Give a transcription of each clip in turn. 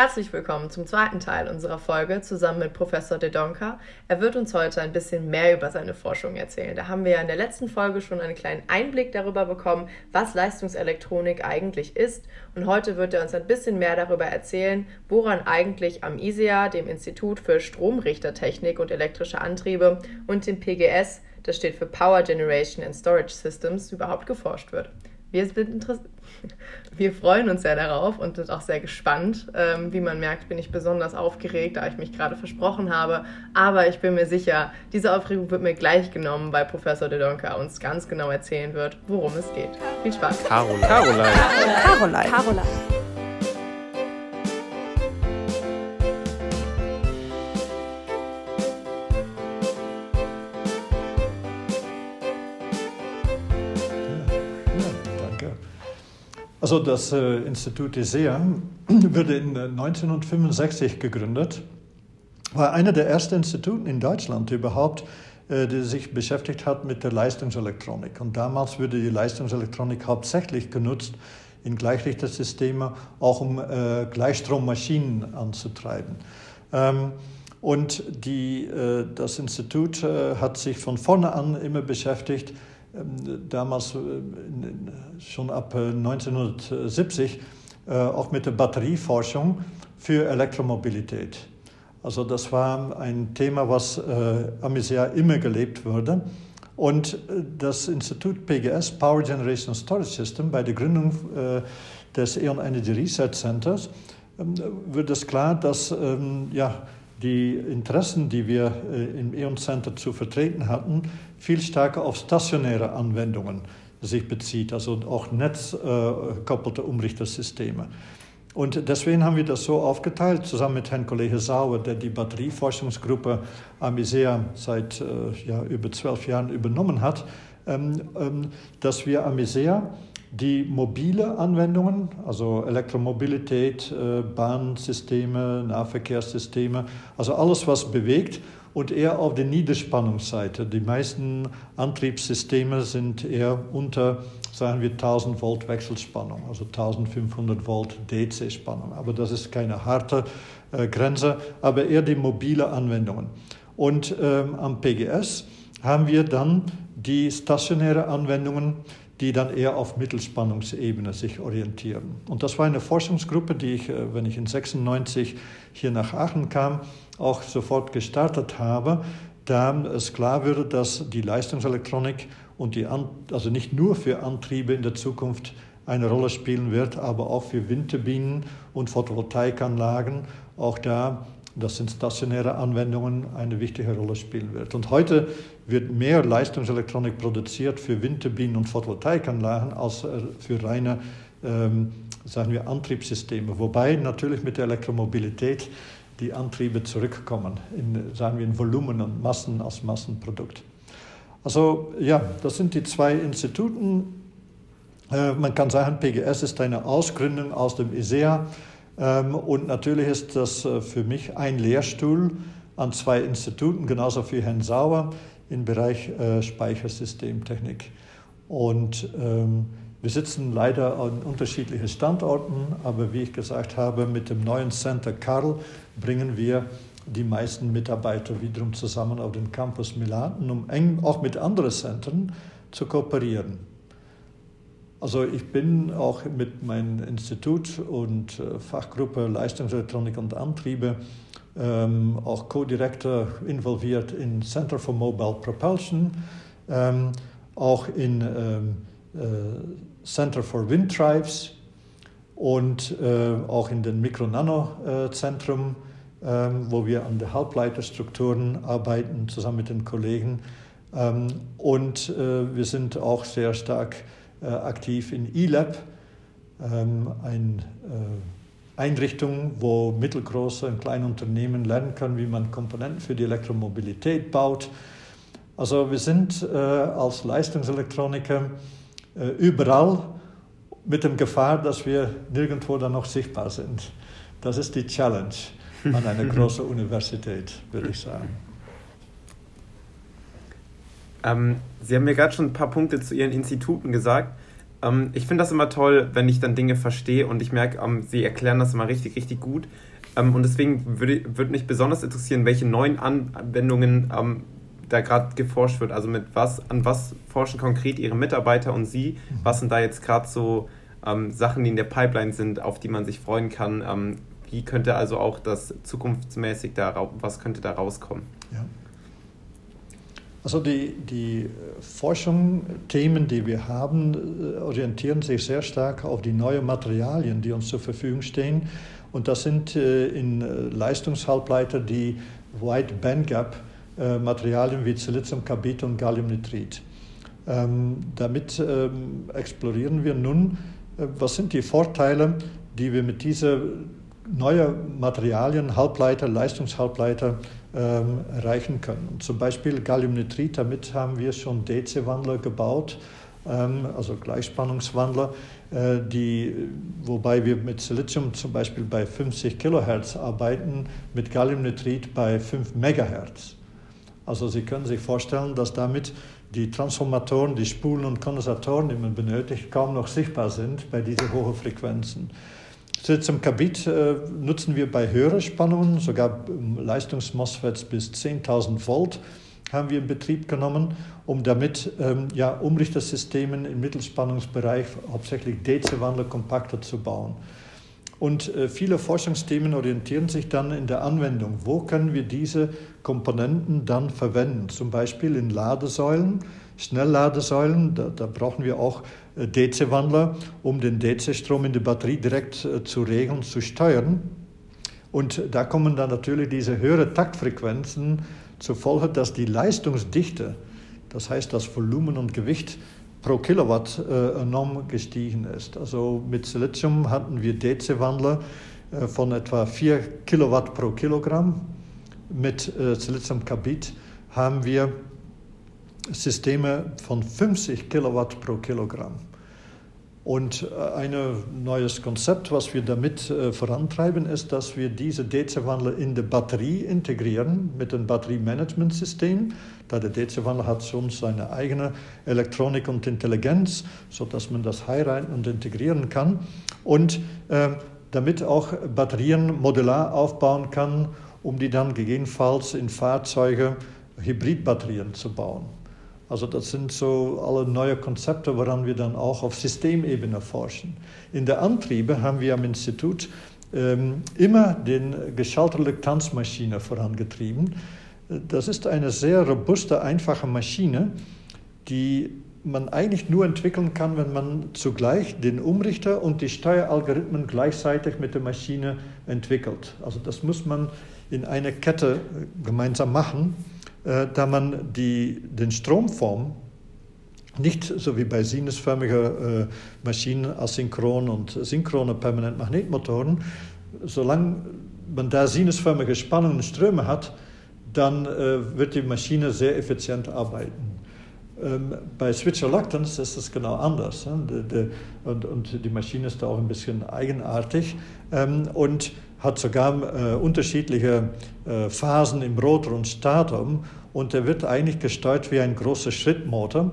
Herzlich willkommen zum zweiten Teil unserer Folge zusammen mit Professor De Donka. Er wird uns heute ein bisschen mehr über seine Forschung erzählen. Da haben wir ja in der letzten Folge schon einen kleinen Einblick darüber bekommen, was Leistungselektronik eigentlich ist. Und heute wird er uns ein bisschen mehr darüber erzählen, woran eigentlich am ISEA, dem Institut für Stromrichtertechnik und elektrische Antriebe, und dem PGS, das steht für Power Generation and Storage Systems, überhaupt geforscht wird. Wir, wir freuen uns sehr darauf und sind auch sehr gespannt. Ähm, wie man merkt, bin ich besonders aufgeregt, da ich mich gerade versprochen habe. Aber ich bin mir sicher, diese Aufregung wird mir gleich genommen, weil Professor De Donka uns ganz genau erzählen wird, worum es geht. Viel Spaß. Caroline. Caroline. Caroline. Caroline. Also das äh, Institut ISEA wurde in 1965 äh, gegründet, war einer der ersten Instituten in Deutschland überhaupt, äh, die sich beschäftigt hat mit der Leistungselektronik. Und damals wurde die Leistungselektronik hauptsächlich genutzt in Gleichrichtersystemen, auch um äh, Gleichstrommaschinen anzutreiben. Ähm, und die, äh, das Institut äh, hat sich von vorne an immer beschäftigt damals äh, schon ab 1970 äh, äh, auch mit der Batterieforschung für Elektromobilität. Also das war ein Thema, was äh, immer gelebt wurde. Und das Institut PGS, Power Generation Storage System, bei der Gründung des E.ON Energy Research Centers, ähm, wird es klar, dass ähm, ja, die Interessen, die wir äh, im E.ON Center zu vertreten hatten, viel stärker auf stationäre Anwendungen sich bezieht, also auch netzgekoppelte Umrichtersysteme. Und deswegen haben wir das so aufgeteilt, zusammen mit Herrn Kollege Sauer, der die Batterieforschungsgruppe Amisea seit äh, ja, über zwölf Jahren übernommen hat, ähm, ähm, dass wir Amisea die mobile Anwendungen, also Elektromobilität, äh, Bahnsysteme, Nahverkehrssysteme, also alles, was bewegt und eher auf der Niederspannungsseite. Die meisten Antriebssysteme sind eher unter, sagen wir, 1000 Volt Wechselspannung, also 1500 Volt DC-Spannung. Aber das ist keine harte äh, Grenze, aber eher die mobile Anwendungen. Und ähm, am PGS haben wir dann die stationäre Anwendungen, die dann eher auf Mittelspannungsebene sich orientieren. Und das war eine Forschungsgruppe, die ich, äh, wenn ich in 96 hier nach Aachen kam, auch sofort gestartet habe, da es klar würde, dass die Leistungselektronik und die, also nicht nur für Antriebe in der Zukunft eine Rolle spielen wird, aber auch für Windturbinen und Photovoltaikanlagen. Auch da das sind stationäre Anwendungen, eine wichtige Rolle spielen wird. Und heute wird mehr Leistungselektronik produziert für Windturbinen und Photovoltaikanlagen als äh, für reine, ähm, sagen wir, Antriebssysteme. Wobei natürlich mit der Elektromobilität die Antriebe zurückkommen, in, sagen wir, in Volumen und Massen als Massenprodukt. Also ja, das sind die zwei Instituten. Äh, man kann sagen, PGS ist eine Ausgründung aus dem ISEA und natürlich ist das äh, für mich ein Lehrstuhl an zwei Instituten, genauso wie Herrn Sauer im Bereich äh, Speichersystemtechnik. Und ähm, wir sitzen leider an unterschiedlichen Standorten, aber wie ich gesagt habe, mit dem neuen Center Karl bringen wir die meisten Mitarbeiter wiederum zusammen auf den Campus Milan, um eng auch mit anderen Zentren zu kooperieren. Also ich bin auch mit meinem Institut und äh, Fachgruppe Leistungselektronik und Antriebe ähm, auch Co-Direktor involviert in Center for Mobile Propulsion, ähm, auch in ähm, äh, Center for Wind Drives und äh, auch in den Mikro-Nano-Zentrum, äh, ähm, wo wir an den Halbleiterstrukturen arbeiten, zusammen mit den Kollegen. Ähm, und äh, wir sind auch sehr stark aktiv in eLab, ähm, eine äh, Einrichtung, wo mittelgroße und kleine Unternehmen lernen können, wie man Komponenten für die Elektromobilität baut. Also wir sind äh, als Leistungselektroniker überall mit der Gefahr, dass wir nirgendwo dann noch sichtbar sind. Das ist die Challenge an einer großen Universität, würde ich sagen. Ähm, Sie haben mir gerade schon ein paar Punkte zu Ihren Instituten gesagt. Ähm, ich finde das immer toll, wenn ich dann Dinge verstehe und ich merke, ähm, sie erklären das immer richtig, richtig gut. Ähm, und deswegen würde, würde mich besonders interessieren, welche neuen Anwendungen ähm, da gerade geforscht wird. Also mit was, an was forschen konkret Ihre Mitarbeiter und Sie? Mhm. Was sind da jetzt gerade so ähm, Sachen, die in der Pipeline sind, auf die man sich freuen kann? Wie könnte also auch das zukunftsmäßig da, was könnte da rauskommen? Ja. Also die, die Forschung, Themen, die wir haben, äh, orientieren sich sehr stark auf die neuen Materialien, die uns zur Verfügung stehen. Und das sind äh, in äh, Leistungshalbleiter die Wide Bandgap Materialien wie Siliziumkarbid und Galliumnitrid. Ähm, damit ähm, explorieren wir nun, was sind die Vorteile, die wir mit diesen neuen Materialien, Halbleiter, Leistungshalbleiter, ähm, erreichen können. Zum Beispiel Galliumnitrid, damit haben wir schon DC-Wandler gebaut, ähm, also Gleichspannungswandler, äh, die, wobei wir mit Silizium zum Beispiel bei 50 Kilohertz arbeiten, mit Galliumnitrid bei 5 Megahertz. Also Sie können sich vorstellen, dass damit die Transformatoren, die Spulen und Kondensatoren, die man benötigt, kaum noch sichtbar sind bei diesen hohen Frequenzen. Siliziumkarbid äh, nutzen wir bei höheren Spannungen, sogar Leistungs-MOSFETs bis 10.000 Volt haben wir in Betrieb genommen, um damit ähm, ja, Umrichtersystemen im Mittelspannungsbereich, hauptsächlich DC-Wandler, kompakter zu bauen. Und äh, viele Forschungsthemen orientieren sich dann in der Anwendung. Wo können wir diese Komponenten dann verwenden? Zum Beispiel in Ladesäulen, Schnellladesäulen. Da, da brauchen wir auch äh, DC-Wandler, um den DC-Strom in die Batterie direkt äh, zu regeln, zu steuern. Und da kommen dann natürlich diese höheren Taktfrequenzen zur Folge, dass die Leistungsdichte, das heißt das Volumen und Gewicht, pro Kilowatt äh, enorm gestiegen ist. Also mit Silizium hatten wir DC-Wandler von etwa 4 Kilowatt pro Kilogramm. Mit Siliziumkarbid haben wir Systeme von 50 Kilowatt pro Kilogramm. Und äh, ein neues Konzept, was wir damit äh, vorantreiben, ist, dass wir diese DC-Wandler in die Batterie integrieren mit einem Batteriemanagementsystem. Da der DC-Wandler hat schon seine eigene Elektronik und Intelligenz, sodass man das heiraten und integrieren kann. Und äh, damit auch Batterien modular aufbauen kann, um die dann gegebenenfalls in Fahrzeuge Hybridbatterien zu bauen. Also das sind so alle neue Konzepte, woran wir dann auch auf Systemebene forschen. In der Antriebe haben wir am Institut ähm, immer den Geschalterlektanzmaschine vorangetrieben. Das ist eine sehr robuste, einfache Maschine, die man eigentlich nur entwickeln kann, wenn man zugleich den Umrichter und die Steueralgorithmen gleichzeitig mit der Maschine entwickelt. Also das muss man in einer Kette gemeinsam machen. Äh, da man die, den Stromform nicht so wie bei sinusförmiger äh, Maschinen, asynchron und synchrone Permanentmagnetmotoren, solange man da sinusförmige Spannungen und Ströme hat, dann äh, wird die Maschine sehr effizient arbeiten. Ähm, bei Switch Reluctance ist es genau anders. Ne? Und, die Maschine ist da auch ein bisschen eigenartig. Ähm, und hat sogar äh, unterschiedliche äh, Phasen im Rotor und Statum und er wird eigentlich gesteuert wie ein großer Schrittmotor.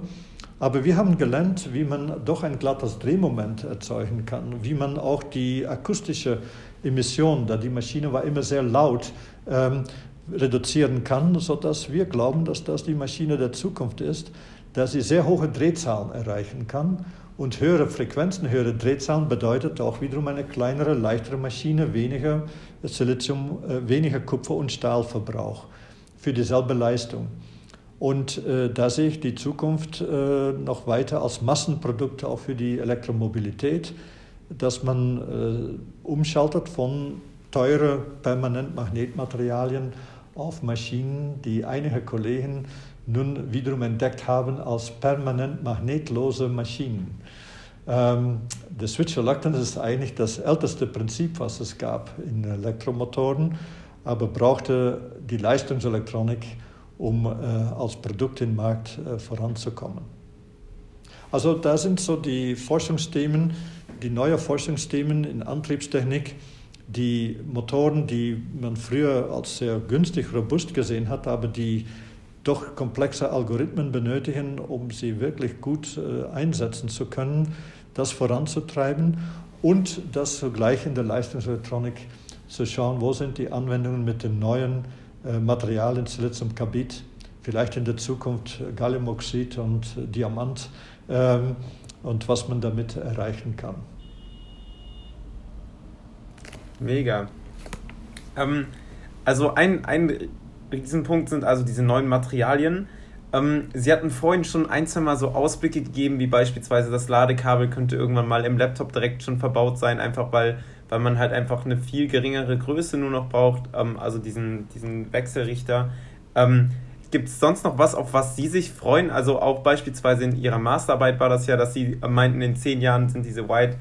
Aber wir haben gelernt, wie man doch ein glattes Drehmoment erzeugen kann, wie man auch die akustische Emission, da die Maschine war immer sehr laut, ähm, reduzieren kann, sodass wir glauben, dass das die Maschine der Zukunft ist, dass sie sehr hohe Drehzahlen erreichen kann und höhere Frequenzen, höhere Drehzahlen bedeutet auch wiederum eine kleinere, leichtere Maschine, weniger Silizium, äh, weniger Kupfer- und Stahlverbrauch für dieselbe Leistung. Und äh, da sehe ich die Zukunft äh, noch weiter als Massenprodukt auch für die Elektromobilität, dass man äh, umschaltet von teuren Permanentmagnetmaterialien auf Maschinen, die einige Kollegen nun wiederum entdeckt haben als permanent magnetlose Maschinen. Ähm, der Switch Reluctance ist eigentlich das älteste Prinzip, was es gab in Elektromotoren, aber brauchte die Leistungselektronik, um äh, als Produkt im Markt äh, voranzukommen. Also da sind so die Forschungsthemen, die neuen Forschungsthemen in Antriebstechnik, die Motoren, die man früher als sehr günstig robust gesehen hat, aber die doch komplexe Algorithmen benötigen, um sie wirklich gut äh, einsetzen zu können, das voranzutreiben und das sogleich in der Leistungselektronik zu schauen, wo sind die Anwendungen mit den neuen äh, Materialien, Siliziumkarbid, vielleicht in der Zukunft Galliumoxid und Diamant ähm, und was man damit erreichen kann. Mega. Ähm, also ein, ein Riesenpunkt sind also diese neuen Materialien. Ähm, Sie hatten vorhin schon ein, zwei Mal so Ausblicke gegeben, wie beispielsweise das Ladekabel könnte irgendwann mal im Laptop direkt schon verbaut sein, einfach weil, weil man halt einfach eine viel geringere Größe nur noch braucht, ähm, also diesen, diesen Wechselrichter. Ähm, Gibt es sonst noch was, auf was Sie sich freuen? Also auch beispielsweise in Ihrer Masterarbeit war das ja, dass Sie meinten, in zehn Jahren sind diese White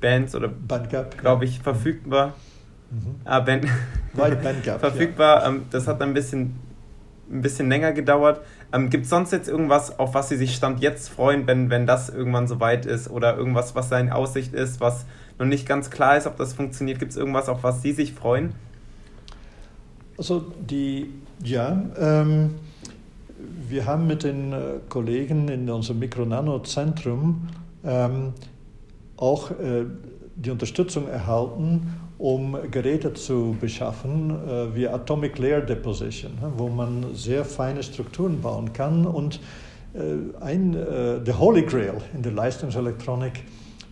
Bands oder glaube ich verfügbar. Mhm. Ah, Band White Bandgap, verfügbar. Ja. Ähm, das hat ein bisschen, ein bisschen länger gedauert. Ähm, Gibt es sonst jetzt irgendwas, auf was Sie sich Stand jetzt freuen, wenn, wenn das irgendwann soweit ist? Oder irgendwas, was da in Aussicht ist, was noch nicht ganz klar ist, ob das funktioniert? Gibt es irgendwas, auf was Sie sich freuen? Also die, ja, ähm, wir haben mit den äh, Kollegen in unserem Mikro-Nano-Zentrum ähm, auch äh, die Unterstützung erhalten, um Geräte zu beschaffen äh, wie Atomic Layer Deposition, wo man sehr feine Strukturen bauen kann. Und äh, ein, äh, der Holy Grail in der Leistungselektronik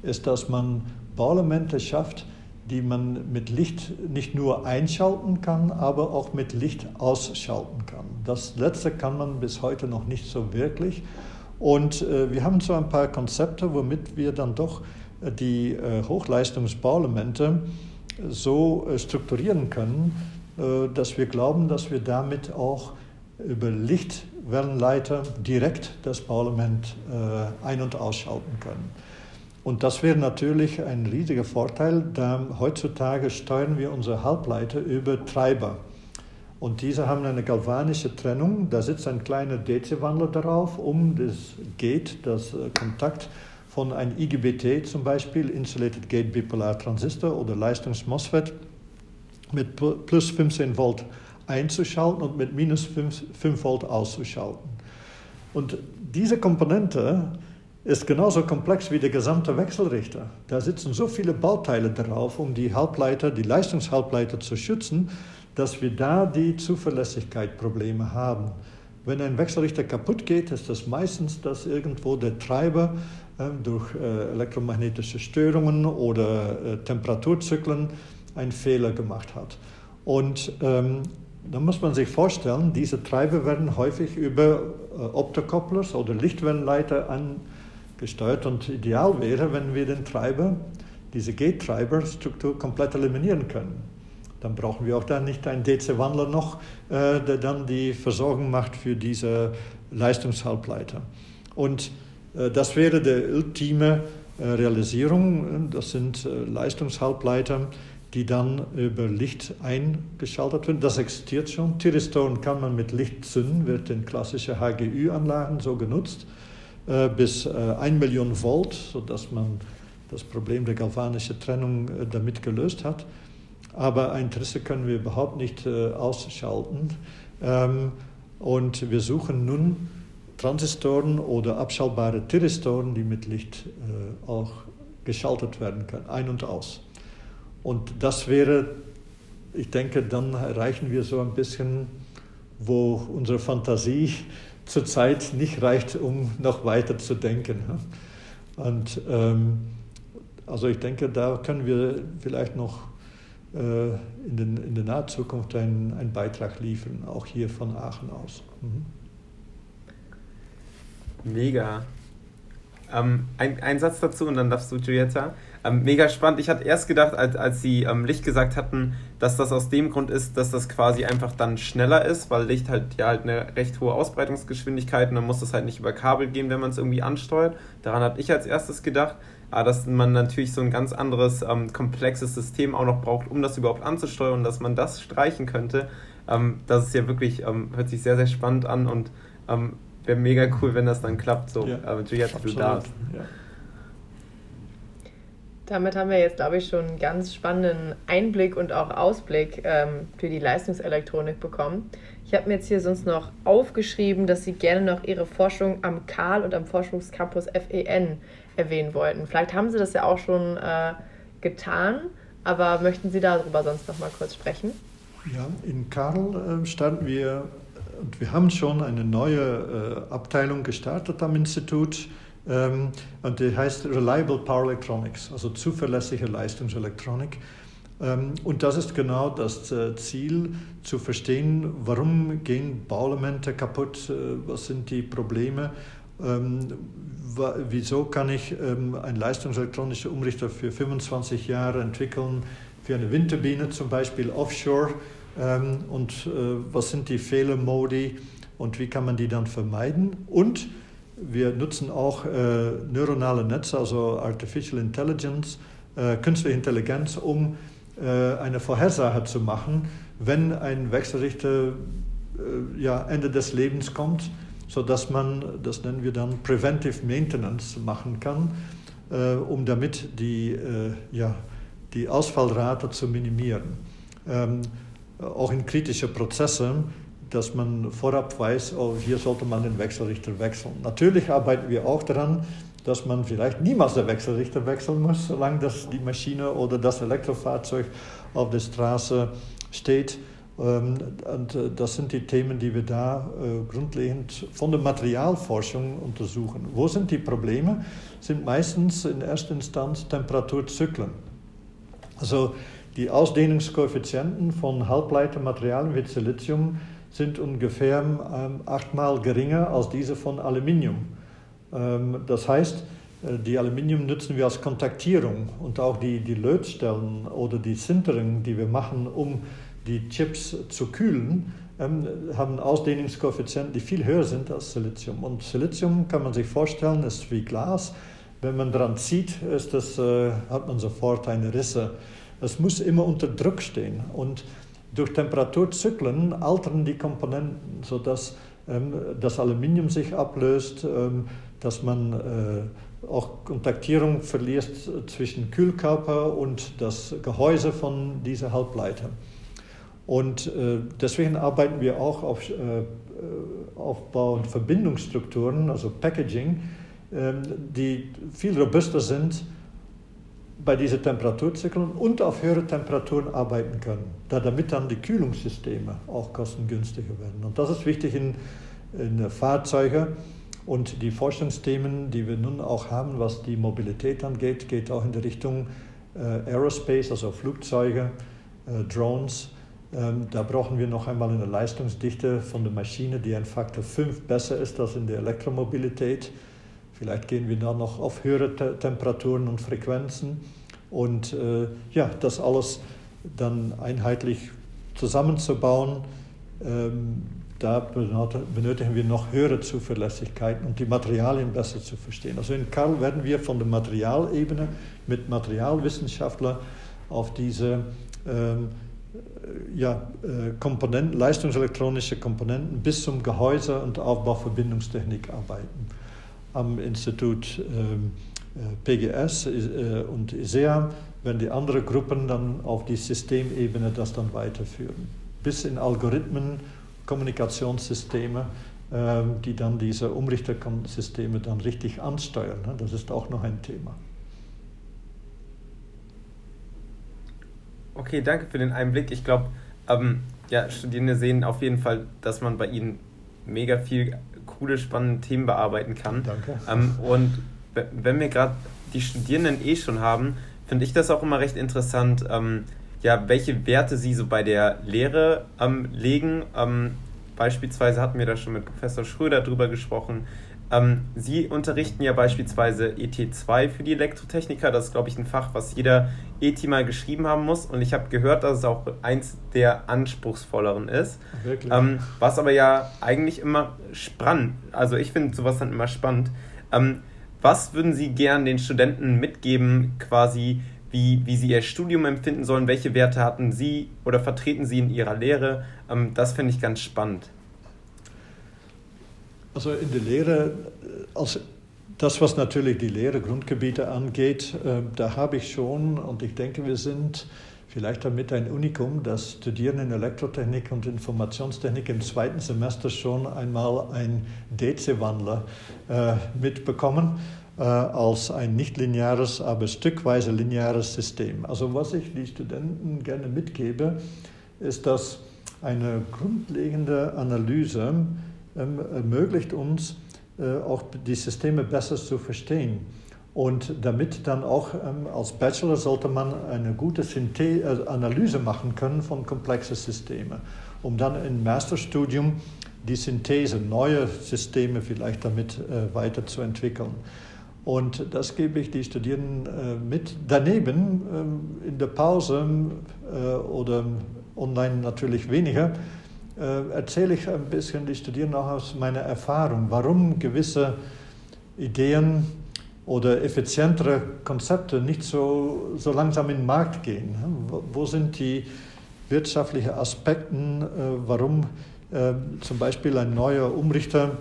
ist, dass man Bauelemente schafft, die man mit Licht nicht nur einschalten kann, aber auch mit Licht ausschalten kann. Das letzte kann man bis heute noch nicht so wirklich. Und äh, wir haben so ein paar Konzepte, womit wir dann doch die äh, Hochleistungsbauelemente so äh, strukturieren können, äh, dass wir glauben, dass wir damit auch über Lichtwellenleiter direkt das Bauelement äh, ein- und ausschalten können. Und das wäre natürlich ein riesiger Vorteil, da heutzutage steuern wir unsere Halbleiter über Treiber. Und diese haben eine galvanische Trennung. Da sitzt ein kleiner DC-Wandler darauf, um das Gate, das Kontakt von einem IGBT zum Beispiel, Insulated Gate Bipolar Transistor oder Leistungs-MOSFET, mit plus 15 Volt einzuschalten und mit minus 5, 5 Volt auszuschalten. Und diese Komponente ist genauso komplex wie der gesamte Wechselrichter. Da sitzen so viele Bauteile darauf, um die Halbleiter, die Leistungshalbleiter zu schützen, dass wir da die Zuverlässigkeit-Probleme haben. Wenn ein Wechselrichter kaputt geht, ist das meistens, dass irgendwo der Treiber durch äh, elektromagnetische Störungen oder äh, Temperaturzyklen einen Fehler gemacht hat. Und ähm, da muss man sich vorstellen, diese Treiber werden häufig über äh, Optokopplers oder Lichtwellenleiter angesteuert und ideal wäre, wenn wir den Treiber, diese Gate-Treiber-Struktur komplett eliminieren können. Dann brauchen wir auch dann nicht einen DC-Wandler noch, äh, der dann die Versorgung macht für diese Leistungshalbleiter. Und äh, das wäre die ultime äh, Realisierung. Das sind äh, Leistungshalbleiter, die dann über Licht eingeschaltet werden. Das existiert schon. Thyristoren kann man mit Licht zünden, wird in klassischen HGÜ-Anlagen so genutzt, bis 1 Million Volt, sodass man das Problem der galvanischen Trennung damit gelöst hat. Aber ein Interesse können wir überhaupt nicht ausschalten. Ähm, und wir suchen nun Transistoren oder abschaltbare Thyristoren, die mit Licht äh, auch geschaltet werden können, ein und aus. Und das wäre, ich denke, dann erreichen wir so ein bisschen, wo unsere Fantasie zurzeit nicht reicht, um noch weiter zu denken. Und ähm, also ich denke, da können wir vielleicht noch äh, in, den, in der nahen Zukunft einen, einen Beitrag liefern, auch hier von Aachen aus. Mhm. Mega. Ähm, ein, ein Satz dazu und dann darfst du, Giulietta. Ähm, mega spannend. Ich hatte erst gedacht, als, als sie ähm, Licht gesagt hatten, dass das aus dem Grund ist, dass das quasi einfach dann schneller ist, weil Licht halt ja halt eine recht hohe Ausbreitungsgeschwindigkeit und dann muss das halt nicht über Kabel gehen, wenn man es irgendwie ansteuert. Daran habe ich als erstes gedacht. Aber dass man natürlich so ein ganz anderes, ähm, komplexes System auch noch braucht, um das überhaupt anzusteuern dass man das streichen könnte, ähm, das ist ja wirklich, ähm, hört sich sehr, sehr spannend an und wäre mega cool, wenn das dann klappt. So, ja, aber jetzt du darfst. Ja. Damit haben wir jetzt, glaube ich, schon einen ganz spannenden Einblick und auch Ausblick ähm, für die Leistungselektronik bekommen. Ich habe mir jetzt hier sonst noch aufgeschrieben, dass Sie gerne noch Ihre Forschung am Karl und am Forschungscampus FEN erwähnen wollten. Vielleicht haben Sie das ja auch schon äh, getan, aber möchten Sie darüber sonst noch mal kurz sprechen? Ja, in Karl äh, starten wir und wir haben schon eine neue äh, Abteilung gestartet am Institut ähm, und die heißt Reliable Power Electronics, also zuverlässige Leistungselektronik. Ähm, und das ist genau das äh, Ziel, zu verstehen, warum gehen Bauelemente kaputt, äh, was sind die Probleme, ähm, wieso kann ich ähm, einen leistungselektronischer Umrichter für 25 Jahre entwickeln, für eine Windturbine zum Beispiel offshore und äh, was sind die Fehlermodi und wie kann man die dann vermeiden und wir nutzen auch neuronale Netze, also Artificial Intelligence, künstliche Intelligenz, um äh, eine Vorhersage zu machen, wenn ein Wechselrichter äh, ja, Ende des Lebens kommt, sodass man, das nennen wir dann Preventive Maintenance machen kann, äh, um damit die, ja, die Ausfallrate zu minimieren. Ähm, auch in kritischen Prozessen, dass man vorab weiß, oh, hier sollte man den Wechselrichter wechseln. Natürlich arbeiten wir auch daran, dass man vielleicht niemals den Wechselrichter wechseln muss, solange das die Maschine oder das Elektrofahrzeug auf der Straße steht. Ähm, und äh, das sind die Themen, die wir da äh, grundlegend von der Materialforschung untersuchen. Wo sind die Probleme? Sind meistens in erster Instanz Temperaturzyklen. Also die Ausdehnungskoeffizienten von Halbleitermaterialien wie Silizium sind ungefähr ähm, achtmal geringer als diese von Aluminium. Ähm, das heißt, äh, die Aluminium nutzen wir als Kontaktierung und auch die, die Lötstellen oder die Sintering, die wir machen, um die Chips zu kühlen, ähm, haben Ausdehnungskoeffizienten, die viel höher sind als Silizium. Und Silizium kann man sich vorstellen, ist wie Glas. Wenn man daran zieht, ist das, äh, hat man sofort eine Risse. Es muss immer unter Druck stehen. Und durch Temperaturzyklen altern die Komponenten, sodass ähm, das Aluminium sich ablöst, ähm, dass man äh, auch Kontaktierung verliert zwischen Kühlkörper und das Gehäuse von dieser Halbleiter. Und äh, deswegen arbeiten wir auch auf äh, Aufbau und Verbindungsstrukturen, also Packaging, ähm, die viel robuster sind bei diesen Temperaturzyklen und auf höhere Temperaturen arbeiten können, da damit dann die Kühlungssysteme auch kostengünstiger werden. Und das ist wichtig in, in Fahrzeugen und die Forschungsthemen, die wir nun auch haben, was die Mobilität angeht, geht auch in die Richtung äh, Aerospace, also Flugzeuge, äh, Drones. Ähm, da brauchen wir noch einmal eine Leistungsdichte von der Maschine, die ein Faktor 5 besser ist als in der Elektromobilität. Vielleicht gehen wir da noch auf höhere Te Temperaturen und Frequenzen. Und äh, ja, das alles dann einheitlich zusammenzubauen. Ähm, da benötigen wir noch höhere Zuverlässigkeit und die Materialien besser zu verstehen. Also in Karl werden wir von der Materialebene mit Materialwissenschaftlern auf diese ähm, ja, äh, Komponenten, leistungselektronische Komponenten bis zum Gehäuse und Aufbauverbindungstechnik arbeiten. Am Institut ähm, äh, PGS äh, und ISEA werden die anderen Gruppen dann auf die Systemebene das dann weiterführen. Bis in Algorithmen Kommunikationssysteme, ähm, die dann diese Umrichtersysteme dann richtig ansteuern. Ne? Das ist auch noch ein Thema. Okay, danke für den Einblick. Ich glaube, ähm, ja, Studierende sehen auf jeden Fall, dass man bei ihnen mega viel coole, spannende Themen bearbeiten kann. Danke. Ähm, und wenn wir gerade die Studierenden eh schon haben, finde ich das auch immer recht interessant, ähm, ja, welche Werte sie so bei der Lehre ähm, legen. Ähm, beispielsweise hatten wir da schon mit Professor Schröder drüber gesprochen. Ähm, sie unterrichten ja beispielsweise ET2 für die Elektrotechniker. Das ist, glaube ich, ein Fach, was jeder ET mal geschrieben haben muss. Und ich habe gehört, dass es auch eins der anspruchsvolleren ist. Wirklich? Ähm, was aber ja eigentlich immer spannend, also ich finde sowas dann immer spannend. Was würden Sie gern den Studenten mitgeben, quasi wie, wie sie ihr Studium empfinden sollen, welche Werte hatten sie oder vertreten sie in ihrer Lehre. Ähm, das finde ich ganz spannend. Also in der Lehre, äh, als das, was natürlich die Lehre Grundgebiete angeht, äh, da habe ich schon, und ich denke, wir sind vielleicht damit ein Unikum, dass Studierende in Elektrotechnik und Informationstechnik im zweiten Semester schon einmal ein DC-Wandler äh, mitbekommen äh, als ein nicht lineares, aber stückweise lineares System. Also was ich die Studenten gerne mitgebe, ist, dass eine grundlegende Analyse ähm, ermöglicht uns, äh, auch die Systeme besser zu verstehen. Und damit dann auch ähm, als Bachelor sollte man eine gute Synthe äh, Analyse machen können von komplexen Systemen, um dann im Masterstudium die Synthese, neue Systeme vielleicht damit äh, weiterzuentwickeln. Und das gebe ich die Studierenden äh, mit. Daneben ähm, in der Pause äh, oder online natürlich weniger, äh, erzähle ich ein bisschen die Studierenden auch aus meiner Erfahrung, warum gewisse Ideen oder effizientere Konzepte nicht so, so langsam in den Markt gehen. Wo sind die wirtschaftlichen Aspekte, warum zum Beispiel ein neuer Umrichter,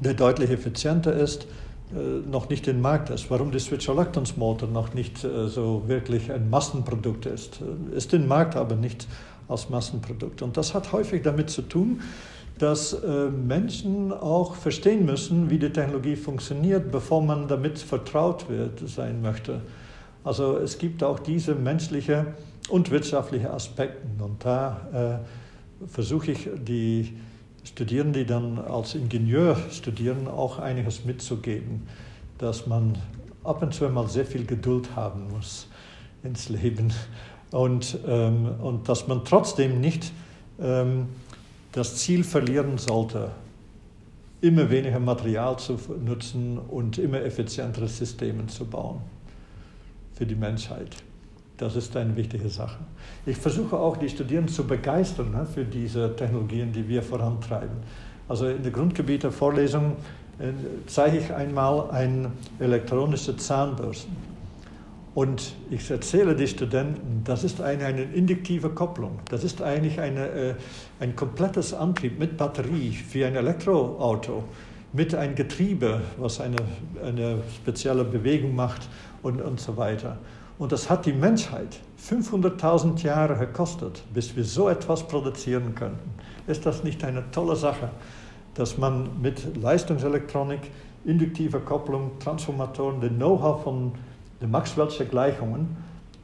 der deutlich effizienter ist, äh, noch nicht im Markt ist, warum der Switch-Reluctance-Motor noch nicht äh, so wirklich ein Massenprodukt ist. Äh, ist im Markt, aber nicht als Massenprodukt. Und das hat häufig damit zu tun, dass Menschen auch verstehen müssen, wie die Technologie funktioniert, bevor man damit vertraut wird, sein möchte. Also es gibt auch diese menschliche und wirtschaftliche Aspekte. Und da äh, versuche ich die Studierenden, die dann als Ingenieur studieren, auch einiges mitzugeben, dass man ab und zu mal sehr viel Geduld haben muss ins Leben und, ähm, und dass man trotzdem nicht ähm, das Ziel verlieren sollte, immer weniger Material zu nutzen und immer effizientere Systeme zu bauen für die Menschheit. Das ist eine wichtige Sache. Ich versuche auch, die Studierenden zu begeistern ne, für diese Technologien, die wir vorantreiben. Also in der Grundgebiete-Vorlesung äh, zeige ich einmal ein elektronische Zahnbürsten. Und ich erzähle den Studenten, das ist eine, eine induktive Kopplung. Das ist eigentlich eine, äh, ein komplettes Antrieb mit Batterie wie ein Elektroauto, mit einem Getriebe, was eine, eine spezielle Bewegung macht und, und so weiter. Und das hat die Menschheit 500.000 Jahre gekostet, bis wir so etwas produzieren könnten. Ist das nicht eine tolle Sache, dass man mit Leistungselektronik, induktiver Kopplung, Transformatoren, dem Know-how von den Maxwell'sche Gleichungen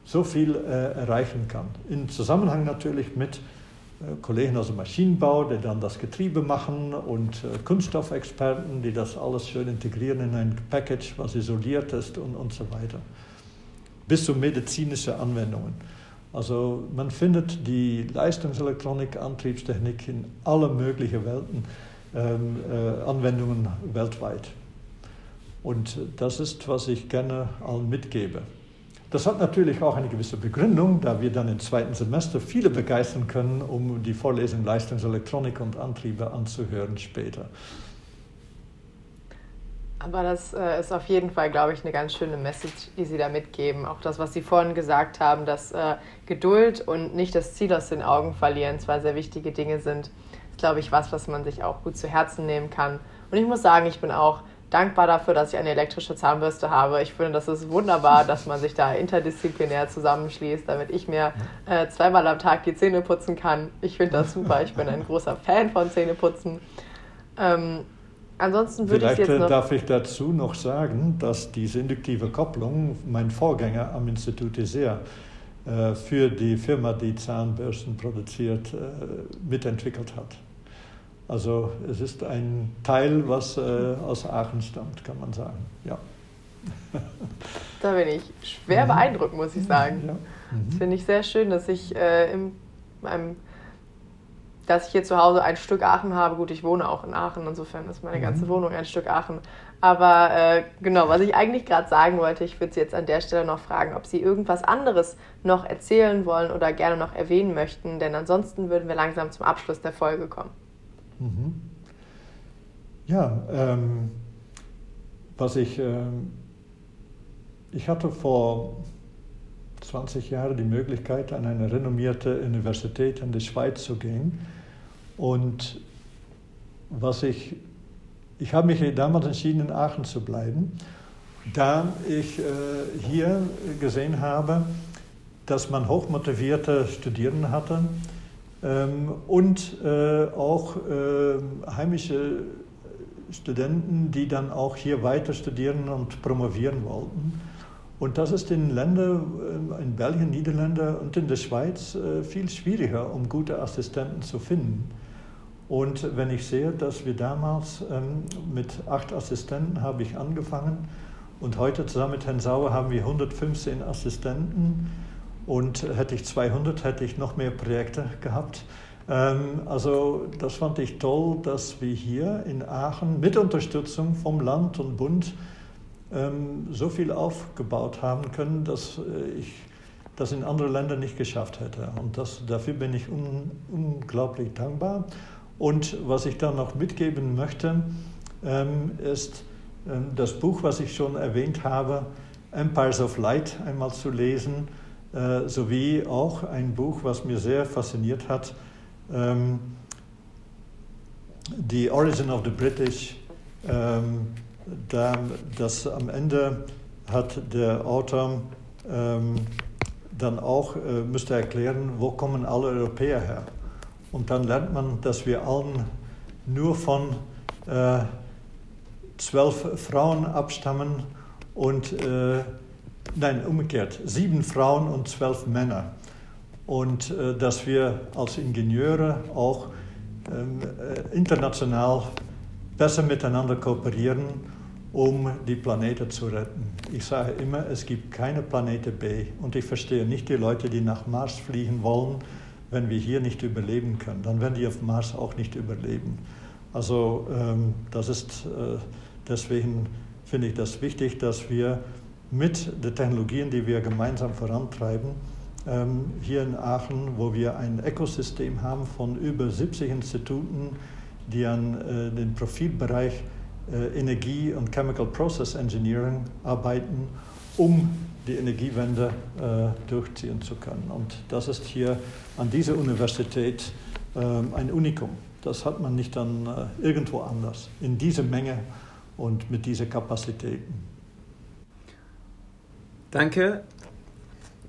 so viel äh, erreichen kann? In Zusammenhang natürlich mit äh, Kollegen aus dem Maschinenbau, die dann das Getriebe machen und äh, Kunststoffexperten, die das alles schön integrieren in ein Package, was isoliert ist und, und so weiter bis zu medizinische Anwendungen. Also man findet die Leistungselektronik, Antriebstechnik in alle möglichen Welten, ähm, äh, Anwendungen weltweit. Und das ist, was ich gerne allen mitgebe. Das hat natürlich auch eine gewisse Begründung, da wir dann im zweiten Semester viele begeistern können, um die Vorlesung Leistungselektronik und Antriebe anzuhören später. Aber das äh, ist auf jeden Fall, glaube ich, eine ganz schöne Message, die Sie da mitgeben. Auch das, was Sie vorhin gesagt haben, dass äh, Geduld und nicht das Ziel aus den Augen verlieren zwei sehr wichtige Dinge sind, ist, glaube ich, was, was man sich auch gut zu Herzen nehmen kann. Und ich muss sagen, ich bin auch dankbar dafür, dass ich eine elektrische Zahnbürste habe. Ich finde, das ist wunderbar, dass man sich da interdisziplinär zusammenschließt, damit ich mir äh, zweimal am Tag die Zähne putzen kann. Ich finde das super. Ich bin ein großer Fan von Zähneputzen. Ähm, Ansonsten würde Vielleicht ich jetzt äh, noch darf ich dazu noch sagen, dass diese induktive Kopplung mein Vorgänger am Institut ISEA äh, für die Firma, die Zahnbürsten produziert, äh, mitentwickelt hat. Also es ist ein Teil, was aus Aachen stammt, kann man sagen. Ja. Da bin ich schwer mhm. beeindruckt, muss ich sagen. Ja. Mhm. Das finde ich sehr schön, dass ich äh, in meinem dass ich hier zu Hause ein Stück Aachen habe. Gut, ich wohne auch in Aachen, insofern ist meine ganze mhm. Wohnung ein Stück Aachen. Aber äh, genau, was ich eigentlich gerade sagen wollte, ich würde Sie jetzt an der Stelle noch fragen, ob Sie irgendwas anderes noch erzählen wollen oder gerne noch erwähnen möchten, denn ansonsten würden wir langsam zum Abschluss der Folge kommen. Mhm. Ja, ähm, was ich, ähm, ich hatte vor 20 Jahren die Möglichkeit, an eine renommierte Universität in der Schweiz zu gehen und was ich ich habe mich damals entschieden, in Aachen zu bleiben, da ich äh, hier gesehen habe, dass man hochmotivierte Studierende hatte und äh, auch äh, heimische Studenten, die dann auch hier weiter studieren und promovieren wollten. Und das ist in Ländern, äh, in Belgien, Niederlande und in der Schweiz viel schwieriger, um gute Assistenten zu finden. Und wenn ich sehe, dass wir damals ähm, mit acht Assistenten habe ich angefangen und heute zusammen mit Herrn Sauer haben wir 115 Assistenten und hätte ich 200, hätte ich noch mehr Projekte gehabt. Ähm, also das fand ich toll, dass wir hier in Aachen mit Unterstützung vom Land und Bund ähm, so viel aufgebaut haben können, dass äh, ich das in anderen Ländern nicht geschafft hätte. Und das, dafür bin ich un, unglaublich dankbar. Und was ich dann noch mitgeben möchte, ähm, ist das Buch, was ich schon erwähnt habe, Empires of Light einmal zu lesen, äh, sowie auch ein Buch, was mir sehr fasziniert hat, ähm, The Origin of the British. Ähm, da, das am Ende hat der Autor ähm, dann auch, äh, müsste erklären, wo kommen alle Europäer her. Und dann lernt man, dass wir allen nur von äh, zwölf Frauen abstammen und, äh, nein, umgekehrt, sieben Frauen und zwölf Männer. Und äh, dass wir als Ingenieure auch ähm, äh, international besser miteinander kooperieren um die Planete zu retten. Ich sage immer, es gibt keine Planete B. Und ich verstehe nicht die Leute, die nach Mars fliegen wollen, wenn wir hier nicht überleben können. Dann werden die auf Mars auch nicht überleben. Also ähm, das ist, äh, deswegen finde ich das wichtig, dass wir mit den Technologien, die wir gemeinsam vorantreiben, ähm, hier in Aachen, wo wir ein Ökosystem haben von über 70 Instituten, die an äh, den Profilbereich äh, Energie- und Chemical Process Engineering arbeiten, um die Energiewende äh, durchziehen zu können. Und das ist hier an dieser Universität äh, ein Unikum. Das hat man nicht dann irgendwo anders, in dieser Menge und mit diesen Kapazitäten. Danke.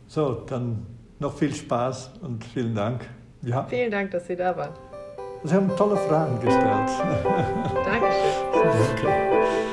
So, dann noch viel Spaß und vielen Dank. Ja. Vielen Dank, dass Sie da waren. Sie haben tolle Fragen gestellt. Dankeschön. Danke.